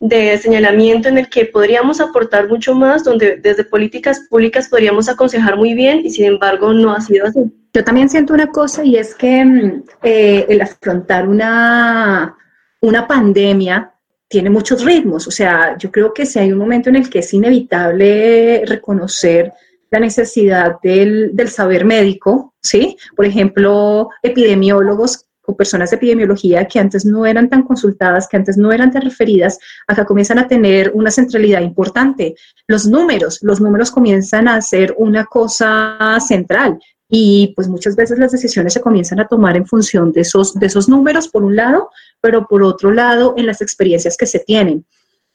de señalamiento en el que podríamos aportar mucho más, donde desde políticas públicas podríamos aconsejar muy bien y sin embargo no ha sido así. Yo también siento una cosa y es que mm, eh, el afrontar una, una pandemia tiene muchos ritmos. O sea, yo creo que si hay un momento en el que es inevitable reconocer la necesidad del, del saber médico, ¿sí? Por ejemplo, epidemiólogos o personas de epidemiología que antes no eran tan consultadas, que antes no eran tan referidas, acá comienzan a tener una centralidad importante. Los números, los números comienzan a ser una cosa central y pues muchas veces las decisiones se comienzan a tomar en función de esos, de esos números, por un lado, pero por otro lado, en las experiencias que se tienen.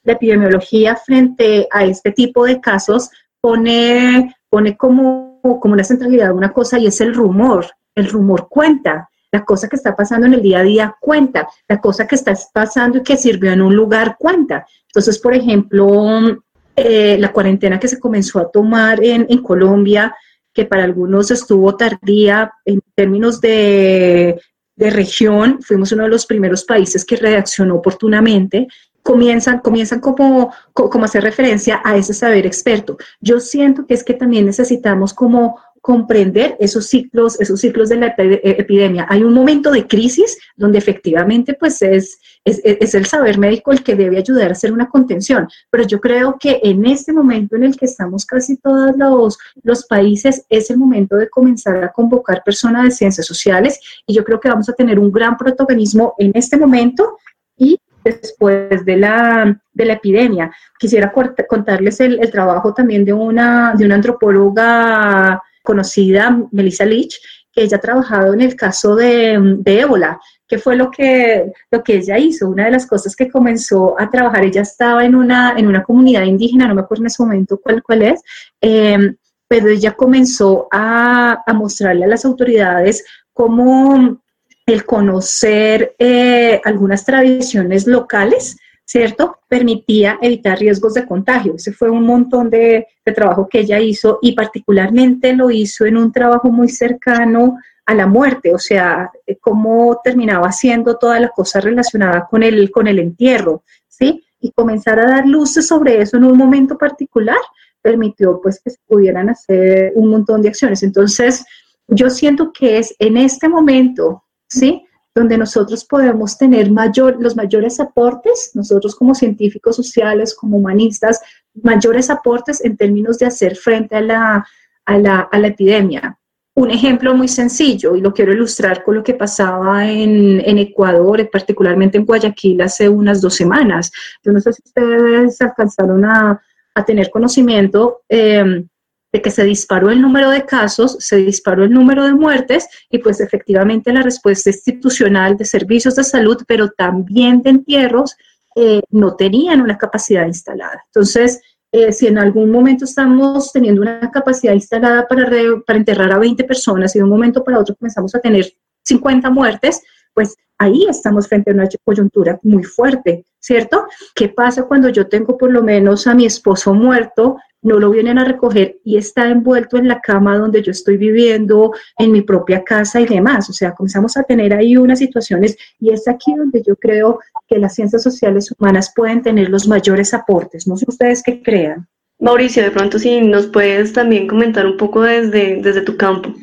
La epidemiología frente a este tipo de casos pone, pone como, como una centralidad una cosa y es el rumor. El rumor cuenta, la cosa que está pasando en el día a día cuenta, la cosa que está pasando y que sirvió en un lugar cuenta. Entonces, por ejemplo, eh, la cuarentena que se comenzó a tomar en, en Colombia, que para algunos estuvo tardía en términos de, de, región, fuimos uno de los primeros países que reaccionó oportunamente, comienzan, comienzan como, como hacer referencia a ese saber experto. Yo siento que es que también necesitamos como comprender esos ciclos, esos ciclos de la epidemia. Hay un momento de crisis donde efectivamente pues es, es, el saber médico el que debe ayudar a hacer una contención, pero yo creo que en este momento en el que estamos casi todos los, los países es el momento de comenzar a convocar personas de ciencias sociales y yo creo que vamos a tener un gran protagonismo en este momento y después de la, de la epidemia. Quisiera contarles el, el, trabajo también de una, de una antropóloga conocida, Melissa Leach, que ella ha trabajado en el caso de, de ébola, que fue lo que, lo que ella hizo. Una de las cosas que comenzó a trabajar, ella estaba en una, en una comunidad indígena, no me acuerdo en ese momento cuál, cuál es, eh, pero ella comenzó a, a, mostrarle a las autoridades cómo el conocer eh, algunas tradiciones locales, ¿cierto? Permitía evitar riesgos de contagio. Ese fue un montón de, trabajo que ella hizo y particularmente lo hizo en un trabajo muy cercano a la muerte, o sea, eh, cómo terminaba haciendo toda la cosa relacionada con el, con el entierro, ¿sí? Y comenzar a dar luces sobre eso en un momento particular permitió pues que se pudieran hacer un montón de acciones. Entonces, yo siento que es en este momento, ¿sí? Donde nosotros podemos tener los mayores aportes, nosotros como científicos sociales, como humanistas, mayores aportes en términos de hacer frente a la, a la, a la epidemia. Un ejemplo muy sencillo, y lo quiero ilustrar con lo que pasaba en, en, Ecuador, particularmente en Guayaquil, hace unas dos semanas. Yo no sé si ustedes alcanzaron a, a tener conocimiento eh, de que se disparó el número de casos, se disparó el número de muertes y pues efectivamente la respuesta institucional de servicios de salud, pero también de entierros, eh, no tenían una capacidad instalada. Entonces, eh, si en algún momento estamos teniendo una capacidad instalada para, para enterrar a 20 personas y de un momento para otro comenzamos a tener 50 muertes, pues ahí estamos frente a una coyuntura muy fuerte, ¿cierto? ¿Qué pasa cuando yo tengo por lo menos a mi esposo muerto, no lo vienen a recoger y está envuelto en la cama donde yo estoy viviendo, en mi propia casa y demás? O sea, comenzamos a tener ahí unas situaciones y es aquí donde yo creo que las ciencias sociales humanas pueden tener los mayores aportes. No sé ustedes qué crean. Mauricio, de pronto si nos puedes también comentar un poco desde, desde tu campo.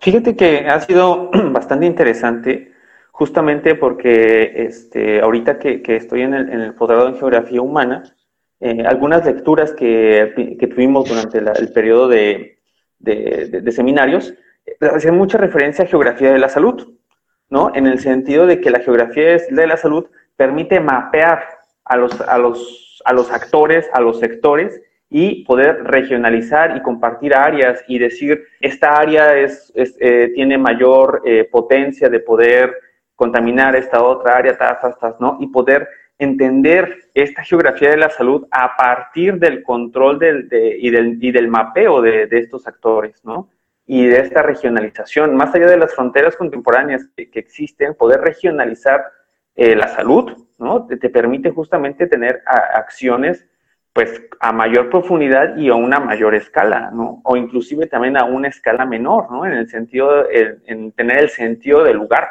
Fíjate que ha sido bastante interesante justamente porque este, ahorita que, que estoy en el, en el, posgrado en Geografía Humana, eh, algunas lecturas que, que tuvimos durante la, el periodo de, de, seminarios eh, hacían mucha referencia a geografía de la salud, ¿no? En el sentido de que la geografía de la salud permite mapear a los, a los, a los actores, a los sectores, y poder regionalizar y compartir áreas y decir, esta área es, eh, tiene mayor eh, potencia de poder contaminar esta otra área, ¿no? Y poder entender esta geografía de la salud a partir del control del, de, y, del, y del mapeo de, de, estos actores, ¿no? Y de esta regionalización, más allá de las fronteras contemporáneas que, que existen, poder regionalizar eh, la salud, ¿no? Te, te, permite justamente tener acciones pues a mayor profundidad y a una mayor escala, ¿no? O inclusive también a una escala menor, ¿no? En el sentido, en, en tener el sentido del lugar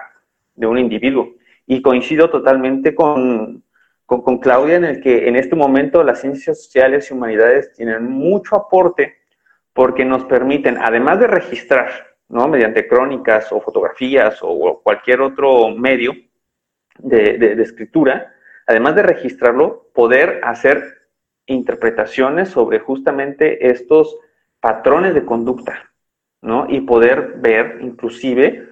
de un individuo. Y coincido totalmente con, con, Claudia en el que en este momento las ciencias sociales y humanidades tienen mucho aporte porque nos permiten, además de registrar, ¿no? mediante crónicas o fotografías o cualquier otro medio de, de, de escritura, además de registrarlo, poder hacer interpretaciones sobre justamente estos patrones de conducta, ¿no? Y poder ver inclusive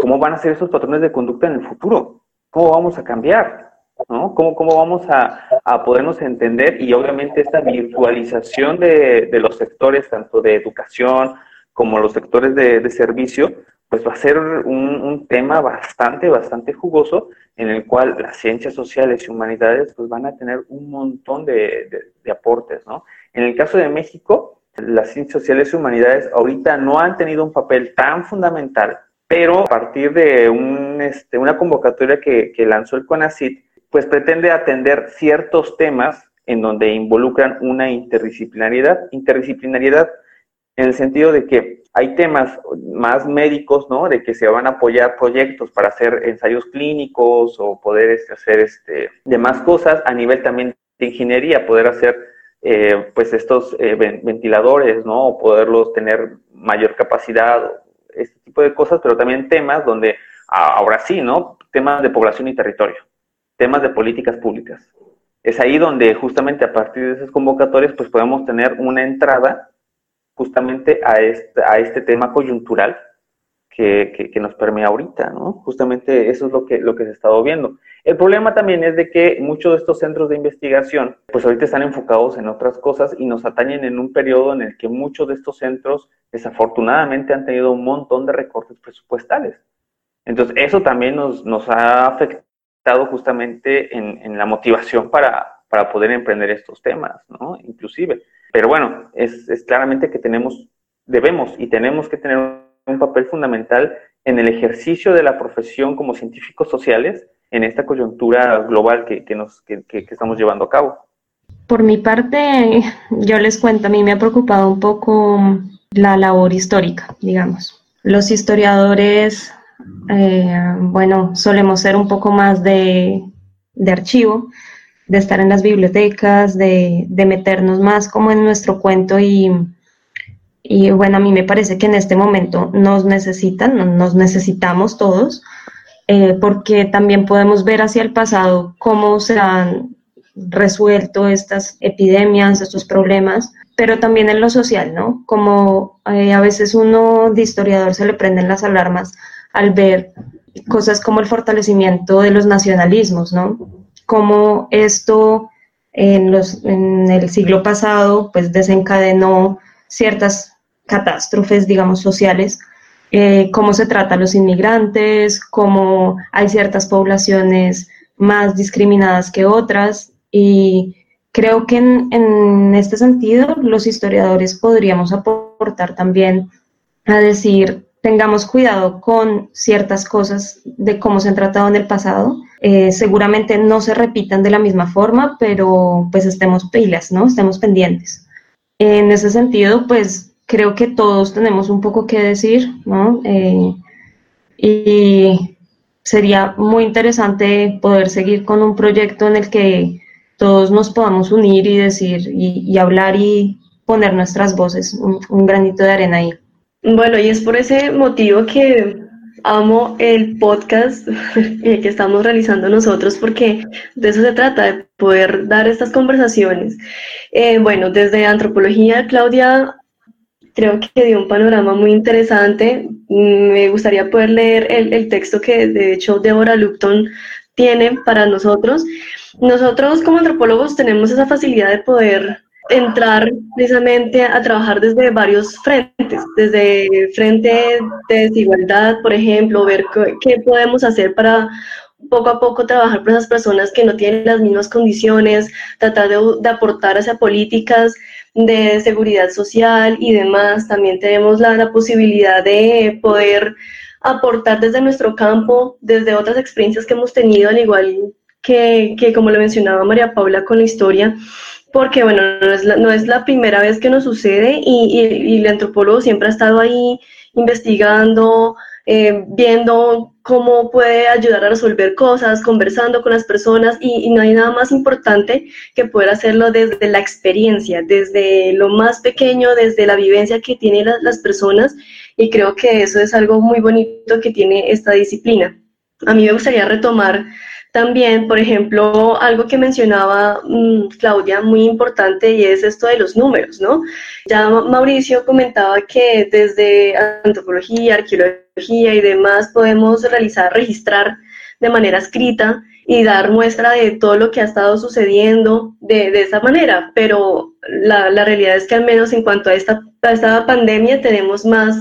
cómo van a ser esos patrones de conducta en el futuro, cómo vamos a cambiar, ¿no? Cómo, cómo vamos a, a podernos entender y obviamente esta virtualización de, de, los sectores, tanto de educación como los sectores de, de servicio, pues va a ser un, un, tema bastante, bastante jugoso en el cual las ciencias sociales y humanidades pues van a tener un montón de, de, aportes, ¿no? En el caso de México, las ciencias sociales y humanidades ahorita no han tenido un papel tan fundamental pero a partir de un, este, una convocatoria que, que lanzó el CONACIT, pues pretende atender ciertos temas en donde involucran una interdisciplinariedad. Interdisciplinariedad en el sentido de que hay temas más médicos, ¿no? De que se van a apoyar proyectos para hacer ensayos clínicos o poder este, hacer este, demás cosas a nivel también de ingeniería, poder hacer eh, pues estos eh, ventiladores, ¿no? O poderlos tener mayor capacidad este tipo de cosas, pero también temas donde, ahora sí, ¿no? Temas de población y territorio, temas de políticas públicas. Es ahí donde justamente a partir de esas convocatorias, pues podemos tener una entrada justamente a este, a este tema coyuntural que, que, nos permea ahorita, ¿no? Justamente eso es lo que, lo que se ha estado viendo. El problema también es de que muchos de estos centros de investigación, pues ahorita están enfocados en otras cosas y nos atañen en un periodo en el que muchos de estos centros desafortunadamente han tenido un montón de recortes presupuestales. Entonces, eso también nos, nos ha afectado justamente en, en la motivación para, para poder emprender estos temas, ¿no? Inclusive. Pero bueno, es, es claramente que tenemos, debemos y tenemos que tener un papel fundamental en el ejercicio de la profesión como científicos sociales en esta coyuntura global que, que nos, que, que, estamos llevando a cabo. Por mi parte, yo les cuento, a mí me ha preocupado un poco la labor histórica, digamos. Los historiadores, eh, bueno, solemos ser un poco más de, de archivo, de estar en las bibliotecas, de, de meternos más como en nuestro cuento y, y bueno, a mí me parece que en este momento nos necesitan, nos necesitamos todos, eh, porque también podemos ver hacia el pasado cómo se han resuelto estas epidemias, estos problemas, pero también en lo social, ¿no? Como eh, a veces uno de historiador se le prenden las alarmas al ver cosas como el fortalecimiento de los nacionalismos, ¿no? Como esto en, los, en el siglo pasado pues desencadenó ciertas catástrofes, digamos, sociales, eh, cómo se trata a los inmigrantes, cómo hay ciertas poblaciones más discriminadas que otras y creo que en, en este sentido los historiadores podríamos aportar también a decir tengamos cuidado con ciertas cosas de cómo se han tratado en el pasado. Eh, seguramente no se repitan de la misma forma, pero pues estemos pilas, ¿no? Estemos pendientes. En ese sentido, pues creo que todos tenemos un poco que decir, ¿no? Eh, y sería muy interesante poder seguir con un proyecto en el que todos nos podamos unir y decir y, hablar y poner nuestras voces, un, granito de arena ahí. Bueno, y es por ese motivo que amo el podcast que estamos realizando nosotros porque de eso se trata, de poder dar estas conversaciones. Eh, bueno, desde antropología, Claudia creo que dio un panorama muy interesante. Me gustaría poder leer el, texto que de hecho Deborah Lupton tiene para nosotros. Nosotros como antropólogos tenemos esa facilidad de poder entrar precisamente a trabajar desde varios frentes, desde frente de desigualdad, por ejemplo, ver qué podemos hacer para poco a poco trabajar con esas personas que no tienen las mismas condiciones, tratar de, aportar hacia políticas de seguridad social y demás. También tenemos la, posibilidad de poder aportar desde nuestro campo, desde otras experiencias que hemos tenido, al igual que, como lo mencionaba María Paula con la historia, porque bueno, no es la, no es la primera vez que nos sucede y, y el antropólogo siempre ha estado ahí investigando, eh, viendo cómo puede ayudar a resolver cosas, conversando con las personas y, no hay nada más importante que poder hacerlo desde la experiencia, desde lo más pequeño, desde la vivencia que tienen las personas y creo que eso es algo muy bonito que tiene esta disciplina. A mí me gustaría retomar también, por ejemplo, algo que mencionaba mm, Claudia, muy importante, y es esto de los números, ¿no? Ya Mauricio comentaba que desde antropología, arqueología y demás podemos realizar, registrar de manera escrita y dar muestra de todo lo que ha estado sucediendo de, esa manera, pero la, realidad es que al menos en cuanto a esta, esta pandemia tenemos más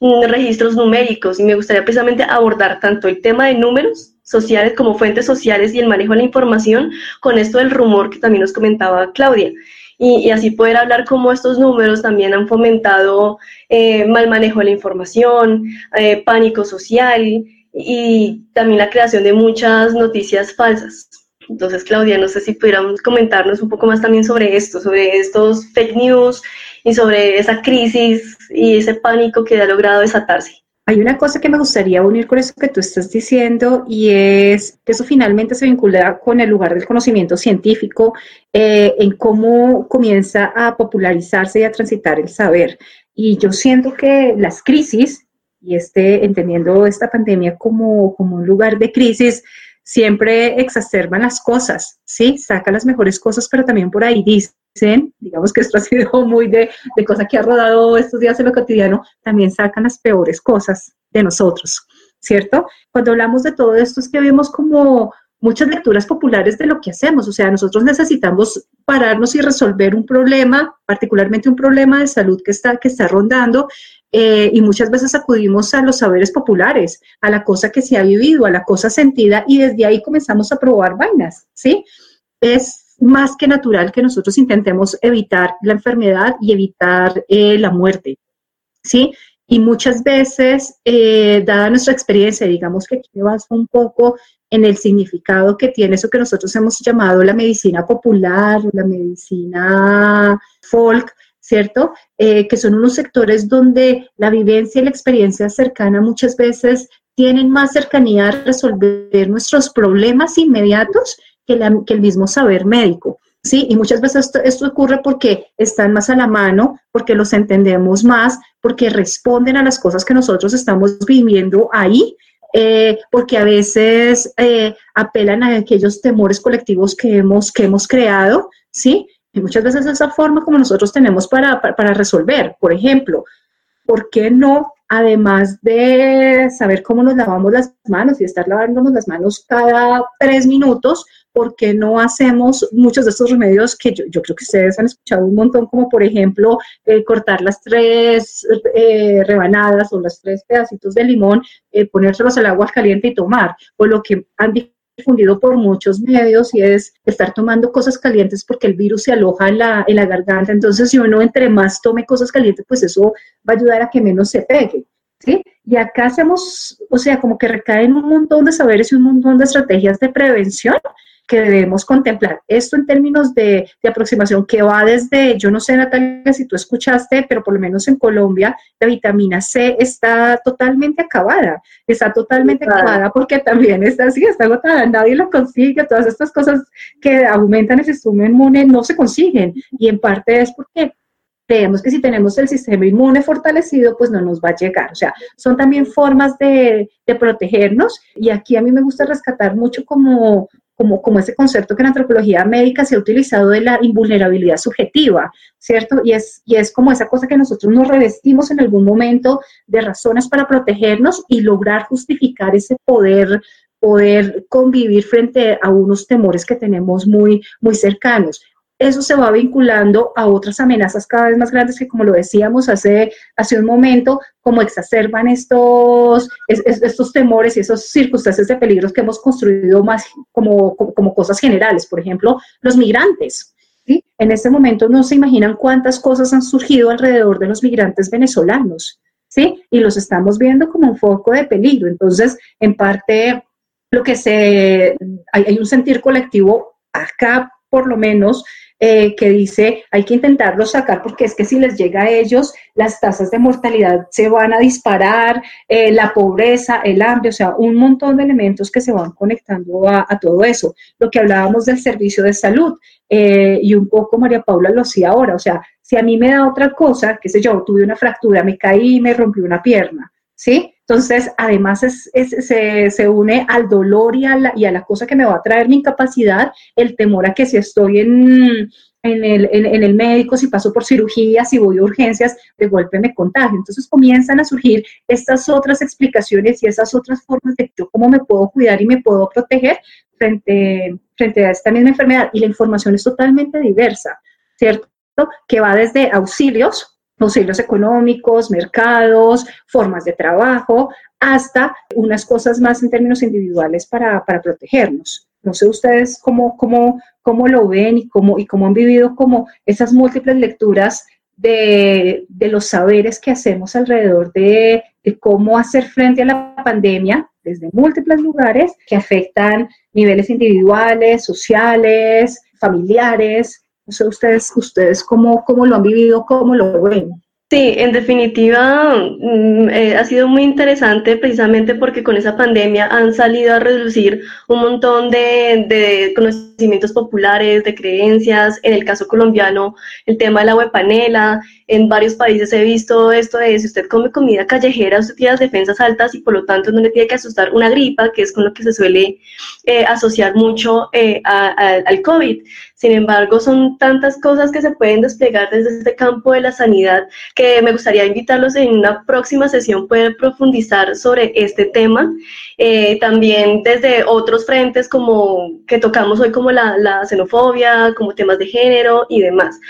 mm, registros numéricos y me gustaría precisamente abordar tanto el tema de números sociales como fuentes sociales y el manejo de la información con esto del rumor que también nos comentaba Claudia. Y, así poder hablar cómo estos números también han fomentado eh, mal manejo de la información, eh, pánico social y también la creación de muchas noticias falsas. Entonces, Claudia, no sé si pudiéramos comentarnos un poco más también sobre esto, sobre estos fake news y sobre esa crisis y ese pánico que ha logrado desatarse. Hay una cosa que me gustaría unir con eso que tú estás diciendo y es que eso finalmente se vincula con el lugar del conocimiento científico, eh, en cómo comienza a popularizarse y a transitar el saber. Y yo siento que las crisis, y este, entendiendo esta pandemia como, como un lugar de crisis, siempre exacerban las cosas, ¿sí? Saca las mejores cosas, pero también por ahí dice digamos que esto ha sido muy de, de cosa que ha rodado estos días en lo cotidiano, también sacan las peores cosas, de nosotros, ¿cierto? Cuando hablamos de todo esto es que vemos como muchas lecturas populares de lo que hacemos. O sea, nosotros necesitamos pararnos y resolver un problema, particularmente un problema de salud que está, que está rondando, eh, y muchas veces acudimos a los saberes populares, a la cosa que se ha vivido, a la cosa sentida, y desde ahí comenzamos a probar vainas, ¿sí? Es más que natural que nosotros intentemos evitar la enfermedad y evitar eh, la muerte, ¿sí? Y muchas veces, eh, dada nuestra experiencia, digamos que aquí baso un poco en el significado que tiene eso que nosotros hemos llamado la medicina popular, la medicina folk, ¿cierto? Eh, que son unos sectores donde la vivencia y la experiencia cercana muchas veces tienen más cercanía a resolver nuestros problemas inmediatos que, el mismo saber médico. Sí, y muchas veces esto, ocurre porque están más a la mano, porque los entendemos más, porque responden a las cosas que nosotros estamos viviendo ahí eh, porque a veces eh, apelan a aquellos temores colectivos que hemos, que hemos creado, ¿sí? Y muchas veces esa forma como nosotros tenemos para, para resolver. Por ejemplo, ¿por qué no además de saber cómo nos lavamos las manos y estar lavándonos las manos cada tres minutos, ¿por qué no hacemos muchos de estos remedios que yo, creo que ustedes han escuchado un montón, como por ejemplo eh, cortar las tres eh, rebanadas o las tres pedacitos de limón, eh, ponérselos al agua caliente y tomar? O lo que han difundido por muchos medios y es estar tomando cosas calientes porque el virus se aloja en la, en la garganta. Entonces, si uno entre más tome cosas calientes, pues eso va a ayudar a que menos se pegue. ¿sí? Y acá hacemos, o sea, como que recaen un montón de saberes y un montón de estrategias de prevención que debemos contemplar. Esto en términos de, aproximación que va desde, yo no sé Natalia si tú escuchaste, pero por lo menos en Colombia la vitamina C está totalmente acabada, está totalmente acabada porque también está así, está agotada, nadie lo consigue, todas estas cosas que aumentan el sistema inmune no se consiguen. Y en parte es porque creemos que si tenemos el sistema inmune fortalecido, pues no nos va a llegar. O sea, son también formas de, de, protegernos. Y aquí a mí me gusta rescatar mucho como como, ese concepto que en antropología médica se ha utilizado de la invulnerabilidad subjetiva, ¿cierto? Y es, y es como esa cosa que nosotros nos revestimos en algún momento de razones para protegernos y lograr justificar ese poder poder convivir frente a unos temores que tenemos muy, muy cercanos eso se va vinculando a otras amenazas cada vez más grandes que, como lo decíamos hace, hace un momento, como exacerban estos, estos temores y esas circunstancias de peligros que hemos construido más como, como, cosas generales. Por ejemplo, los migrantes. ¿sí? En este momento no se imaginan cuántas cosas han surgido alrededor de los migrantes venezolanos. ¿sí? Y los estamos viendo como un foco de peligro. Entonces, en parte, lo que se, hay, hay un sentir colectivo acá por lo menos eh, que dice hay que intentarlo sacar porque es que si les llega a ellos, las tasas de mortalidad se van a disparar, eh, la pobreza, el hambre, o sea, un montón de elementos que se van conectando a, todo eso. Lo que hablábamos del servicio de salud eh, y un poco María Paula lo hacía ahora, o sea, si a mí me da otra cosa, qué sé yo, tuve una fractura, me caí me rompí una pierna, ¿sí? Entonces, además se, une al dolor y a, la, y a la cosa que me va a traer mi incapacidad, el temor a que si estoy en, en el, en, el, médico, si paso por cirugía, si voy a urgencias, de golpe me contagio. Entonces comienzan a surgir estas otras explicaciones y esas otras formas de cómo me puedo cuidar y me puedo proteger frente, frente a esta misma enfermedad. Y la información es totalmente diversa, ¿cierto? Que va desde auxilios, auxilios económicos, mercados, formas de trabajo, hasta unas cosas más en términos individuales para, para protegernos. No sé ustedes cómo, cómo, cómo lo ven y cómo, y cómo han vivido como esas múltiples lecturas de, de los saberes que hacemos alrededor de, de, cómo hacer frente a la pandemia desde múltiples lugares que afectan niveles individuales, sociales, familiares, no sé ustedes, ustedes cómo, cómo lo han vivido, cómo lo ven. Sí, en definitiva mm, eh, ha sido muy interesante precisamente porque con esa pandemia han salido a reducir un montón de, de, conocimientos populares, de creencias. En el caso colombiano, el tema de la huepanela. En varios países he visto esto de si usted come comida callejera, usted tiene las defensas altas y por lo tanto no le tiene que asustar una gripa, que es con lo que se suele eh, asociar mucho eh, al COVID. Sin embargo, son tantas cosas que se pueden desplegar desde este campo de la sanidad que me gustaría invitarlos en una próxima sesión poder profundizar sobre este tema. Eh, también desde otros frentes como que tocamos hoy como la, la xenofobia, como temas de género y demás.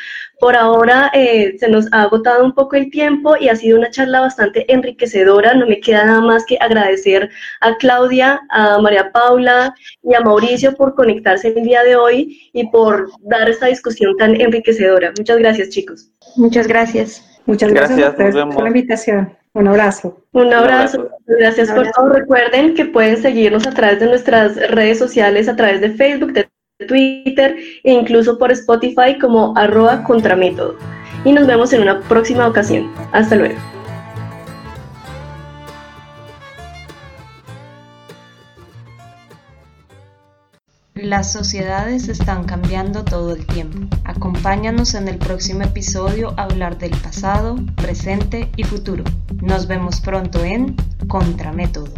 Por ahora eh, se nos ha agotado un poco el tiempo y ha sido una charla bastante enriquecedora. No me queda nada más que agradecer a Claudia, a María Paula y a Mauricio por conectarse el día de hoy y por dar esta discusión tan enriquecedora. Muchas gracias, chicos. Muchas gracias. Muchas gracias, por la invitación. Un abrazo. Un abrazo. Gracias por todo. Recuerden que pueden seguirnos a través de nuestras redes sociales, a través de Facebook, de Twitter e incluso por Spotify como arroba contramétodo. Y nos vemos en una próxima ocasión. Hasta luego. Las sociedades están cambiando todo el tiempo. Acompáñanos en el próximo episodio a hablar del pasado, presente y futuro. Nos vemos pronto en Contramétodo.